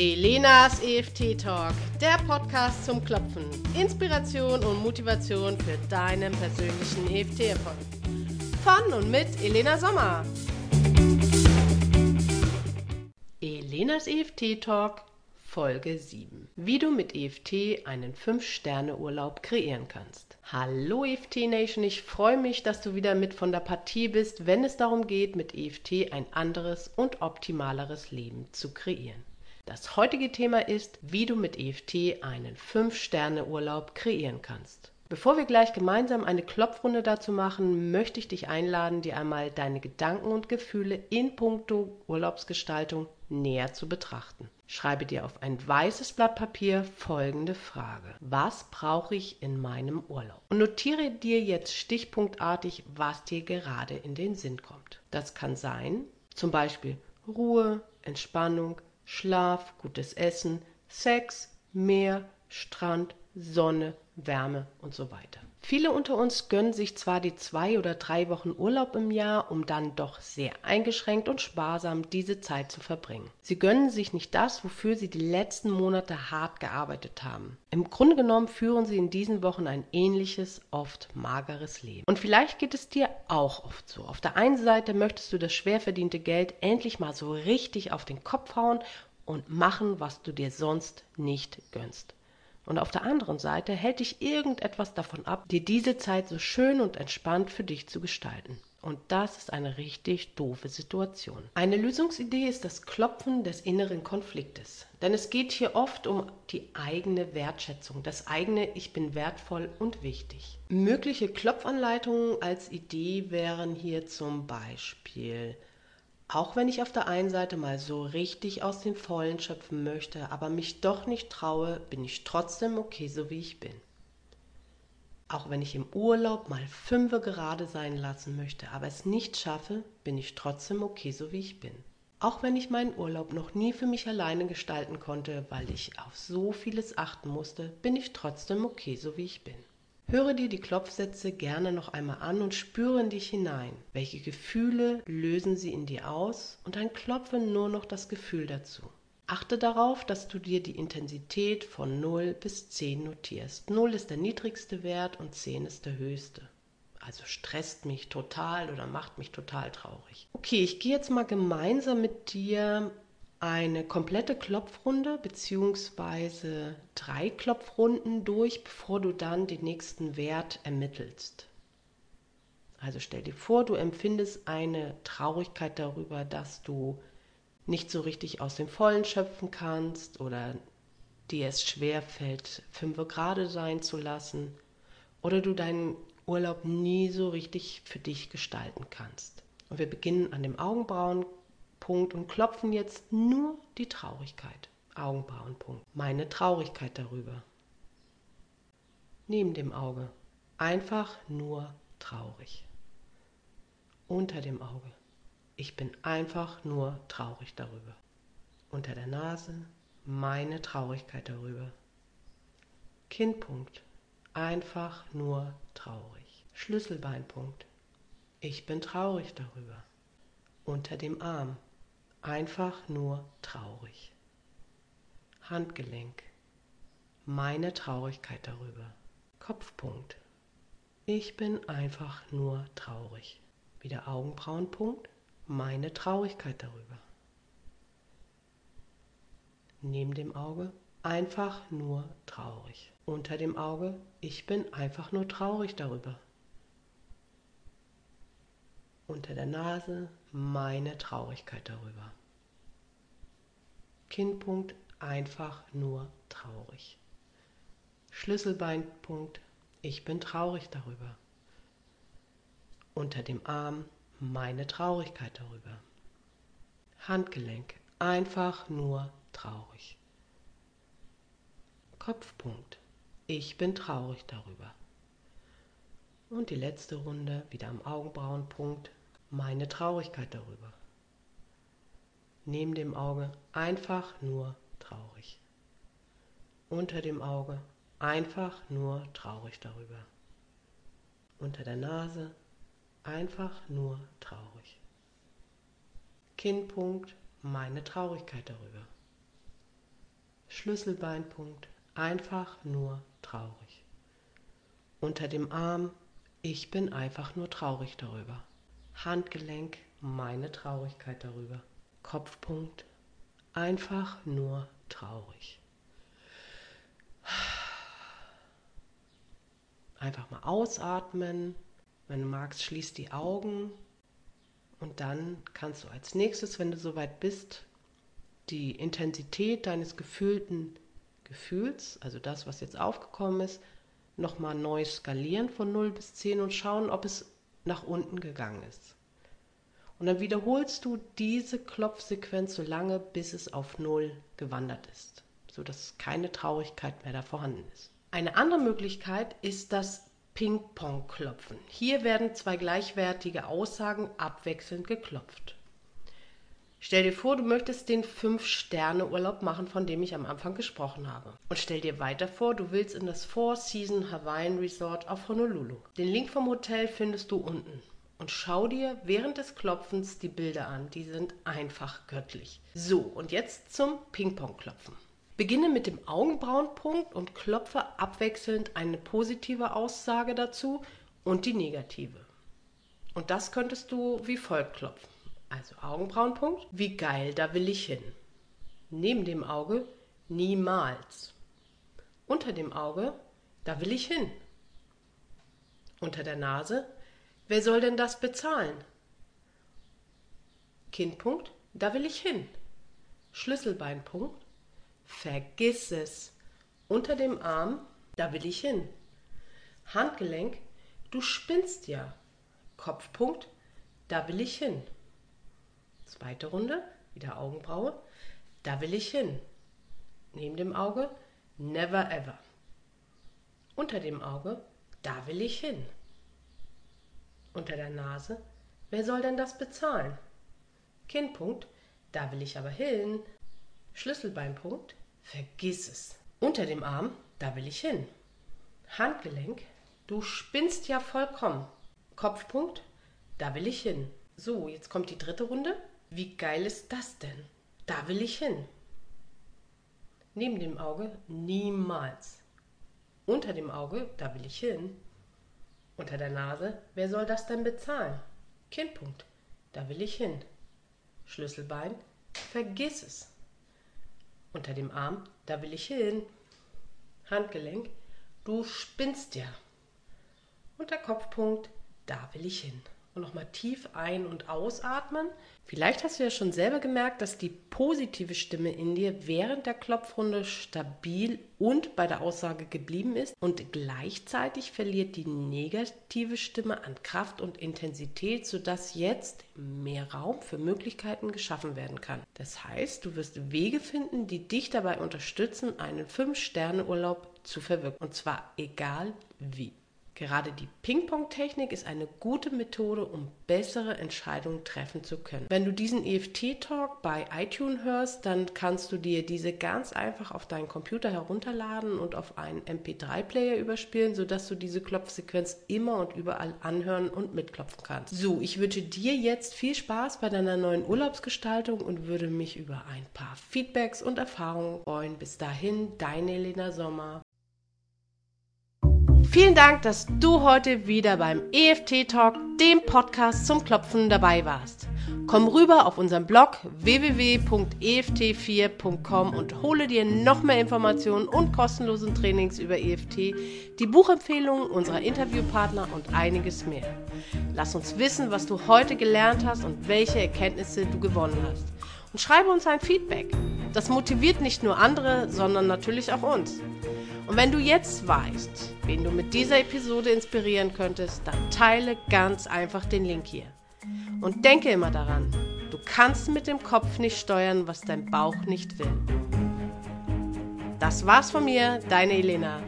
Elenas EFT Talk, der Podcast zum Klopfen. Inspiration und Motivation für deinen persönlichen EFT-Erfolg. Von und mit Elena Sommer. Elenas EFT Talk, Folge 7. Wie du mit EFT einen 5-Sterne-Urlaub kreieren kannst. Hallo EFT Nation, ich freue mich, dass du wieder mit von der Partie bist, wenn es darum geht, mit EFT ein anderes und optimaleres Leben zu kreieren. Das heutige Thema ist, wie du mit EFT einen 5-Sterne-Urlaub kreieren kannst. Bevor wir gleich gemeinsam eine Klopfrunde dazu machen, möchte ich dich einladen, dir einmal deine Gedanken und Gefühle in puncto Urlaubsgestaltung näher zu betrachten. Schreibe dir auf ein weißes Blatt Papier folgende Frage. Was brauche ich in meinem Urlaub? Und notiere dir jetzt stichpunktartig, was dir gerade in den Sinn kommt. Das kann sein, zum Beispiel Ruhe, Entspannung, Schlaf, gutes Essen, Sex, Meer, Strand, Sonne, Wärme und so weiter. Viele unter uns gönnen sich zwar die zwei oder drei Wochen Urlaub im Jahr, um dann doch sehr eingeschränkt und sparsam diese Zeit zu verbringen. Sie gönnen sich nicht das, wofür sie die letzten Monate hart gearbeitet haben. Im Grunde genommen führen sie in diesen Wochen ein ähnliches, oft mageres Leben. Und vielleicht geht es dir auch oft so. Auf der einen Seite möchtest du das schwer verdiente Geld endlich mal so richtig auf den Kopf hauen und machen, was du dir sonst nicht gönnst. Und auf der anderen Seite hält dich irgendetwas davon ab, dir diese Zeit so schön und entspannt für dich zu gestalten. Und das ist eine richtig doofe Situation. Eine Lösungsidee ist das Klopfen des inneren Konfliktes. Denn es geht hier oft um die eigene Wertschätzung, das eigene Ich bin wertvoll und wichtig. Mögliche Klopfanleitungen als Idee wären hier zum Beispiel auch wenn ich auf der einen Seite mal so richtig aus den Vollen schöpfen möchte, aber mich doch nicht traue, bin ich trotzdem okay, so wie ich bin. Auch wenn ich im Urlaub mal fünfe gerade sein lassen möchte, aber es nicht schaffe, bin ich trotzdem okay, so wie ich bin. Auch wenn ich meinen Urlaub noch nie für mich alleine gestalten konnte, weil ich auf so vieles achten musste, bin ich trotzdem okay, so wie ich bin. Höre dir die Klopfsätze gerne noch einmal an und spüre in dich hinein. Welche Gefühle lösen sie in dir aus? Und dann klopfe nur noch das Gefühl dazu. Achte darauf, dass du dir die Intensität von 0 bis 10 notierst. 0 ist der niedrigste Wert und 10 ist der höchste. Also stresst mich total oder macht mich total traurig. Okay, ich gehe jetzt mal gemeinsam mit dir eine komplette Klopfrunde beziehungsweise drei Klopfrunden durch, bevor du dann den nächsten Wert ermittelst. Also stell dir vor, du empfindest eine Traurigkeit darüber, dass du nicht so richtig aus dem Vollen schöpfen kannst oder dir es schwer fällt, fünf gerade sein zu lassen oder du deinen Urlaub nie so richtig für dich gestalten kannst. Und wir beginnen an dem Augenbrauen Punkt und klopfen jetzt nur die Traurigkeit. Augenbrauenpunkt. Meine Traurigkeit darüber. Neben dem Auge. Einfach nur traurig. Unter dem Auge. Ich bin einfach nur traurig darüber. Unter der Nase. Meine Traurigkeit darüber. Kinnpunkt. Einfach nur traurig. Schlüsselbeinpunkt. Ich bin traurig darüber. Unter dem Arm einfach nur traurig. Handgelenk. Meine Traurigkeit darüber. Kopfpunkt. Ich bin einfach nur traurig. Wieder Augenbrauenpunkt. Meine Traurigkeit darüber. Neben dem Auge einfach nur traurig. Unter dem Auge, ich bin einfach nur traurig darüber. Unter der Nase, meine Traurigkeit darüber. Kinnpunkt einfach nur traurig. Schlüsselbeinpunkt ich bin traurig darüber. Unter dem Arm meine Traurigkeit darüber. Handgelenk einfach nur traurig. Kopfpunkt ich bin traurig darüber. Und die letzte Runde wieder am Augenbrauenpunkt meine Traurigkeit darüber. Neben dem Auge einfach nur traurig. Unter dem Auge einfach nur traurig darüber. Unter der Nase einfach nur traurig. Kinnpunkt meine Traurigkeit darüber. Schlüsselbeinpunkt, einfach nur traurig. Unter dem Arm, ich bin einfach nur traurig darüber. Handgelenk, meine Traurigkeit darüber. Kopfpunkt, einfach nur traurig. Einfach mal ausatmen. Wenn du magst, schließ die Augen. Und dann kannst du als nächstes, wenn du soweit bist, die Intensität deines gefühlten Gefühls, also das, was jetzt aufgekommen ist, nochmal neu skalieren von 0 bis 10 und schauen, ob es nach unten gegangen ist. Und dann wiederholst du diese Klopfsequenz so lange, bis es auf 0 gewandert ist, sodass keine Traurigkeit mehr da vorhanden ist. Eine andere Möglichkeit ist das Ping-Pong-Klopfen. Hier werden zwei gleichwertige Aussagen abwechselnd geklopft. Stell dir vor, du möchtest den 5-Sterne-Urlaub machen, von dem ich am Anfang gesprochen habe. Und stell dir weiter vor, du willst in das Four Season Hawaiian Resort auf Honolulu. Den Link vom Hotel findest du unten. Und schau dir während des Klopfens die Bilder an. Die sind einfach göttlich. So, und jetzt zum Ping-Pong-Klopfen. Beginne mit dem Augenbrauenpunkt und klopfe abwechselnd eine positive Aussage dazu und die negative. Und das könntest du wie folgt klopfen. Also Augenbrauenpunkt, wie geil, da will ich hin. Neben dem Auge, niemals. Unter dem Auge, da will ich hin. Unter der Nase, wer soll denn das bezahlen? Kindpunkt, da will ich hin. Schlüsselbeinpunkt, vergiss es. Unter dem Arm, da will ich hin. Handgelenk, du spinnst ja. Kopfpunkt, da will ich hin. Zweite Runde, wieder Augenbraue. Da will ich hin. Neben dem Auge, never ever. Unter dem Auge, da will ich hin. Unter der Nase, wer soll denn das bezahlen? Kinnpunkt, da will ich aber hin. Schlüsselbeinpunkt, vergiss es. Unter dem Arm, da will ich hin. Handgelenk, du spinnst ja vollkommen. Kopfpunkt, da will ich hin. So, jetzt kommt die dritte Runde. Wie geil ist das denn? Da will ich hin. Neben dem Auge niemals. Unter dem Auge, da will ich hin. Unter der Nase, wer soll das denn bezahlen? Kindpunkt, da will ich hin. Schlüsselbein, vergiss es. Unter dem Arm, da will ich hin. Handgelenk, du spinnst ja. Unter Kopfpunkt, da will ich hin und nochmal tief ein- und ausatmen. Vielleicht hast du ja schon selber gemerkt, dass die positive Stimme in dir während der Klopfrunde stabil und bei der Aussage geblieben ist und gleichzeitig verliert die negative Stimme an Kraft und Intensität, sodass jetzt mehr Raum für Möglichkeiten geschaffen werden kann. Das heißt, du wirst Wege finden, die dich dabei unterstützen, einen 5-Sterne-Urlaub zu verwirken. Und zwar egal wie. Gerade die Ping-Pong-Technik ist eine gute Methode, um bessere Entscheidungen treffen zu können. Wenn du diesen EFT-Talk bei iTunes hörst, dann kannst du dir diese ganz einfach auf deinen Computer herunterladen und auf einen MP3-Player überspielen, sodass du diese Klopfsequenz immer und überall anhören und mitklopfen kannst. So, ich wünsche dir jetzt viel Spaß bei deiner neuen Urlaubsgestaltung und würde mich über ein paar Feedbacks und Erfahrungen freuen. Bis dahin, deine Elena Sommer. Vielen Dank, dass du heute wieder beim EFT Talk, dem Podcast zum Klopfen, dabei warst. Komm rüber auf unseren Blog www.eft4.com und hole dir noch mehr Informationen und kostenlosen Trainings über EFT, die Buchempfehlungen unserer Interviewpartner und einiges mehr. Lass uns wissen, was du heute gelernt hast und welche Erkenntnisse du gewonnen hast. Und schreibe uns ein Feedback. Das motiviert nicht nur andere, sondern natürlich auch uns. Und wenn du jetzt weißt, wen du mit dieser Episode inspirieren könntest, dann teile ganz einfach den Link hier. Und denke immer daran, du kannst mit dem Kopf nicht steuern, was dein Bauch nicht will. Das war's von mir, deine Elena.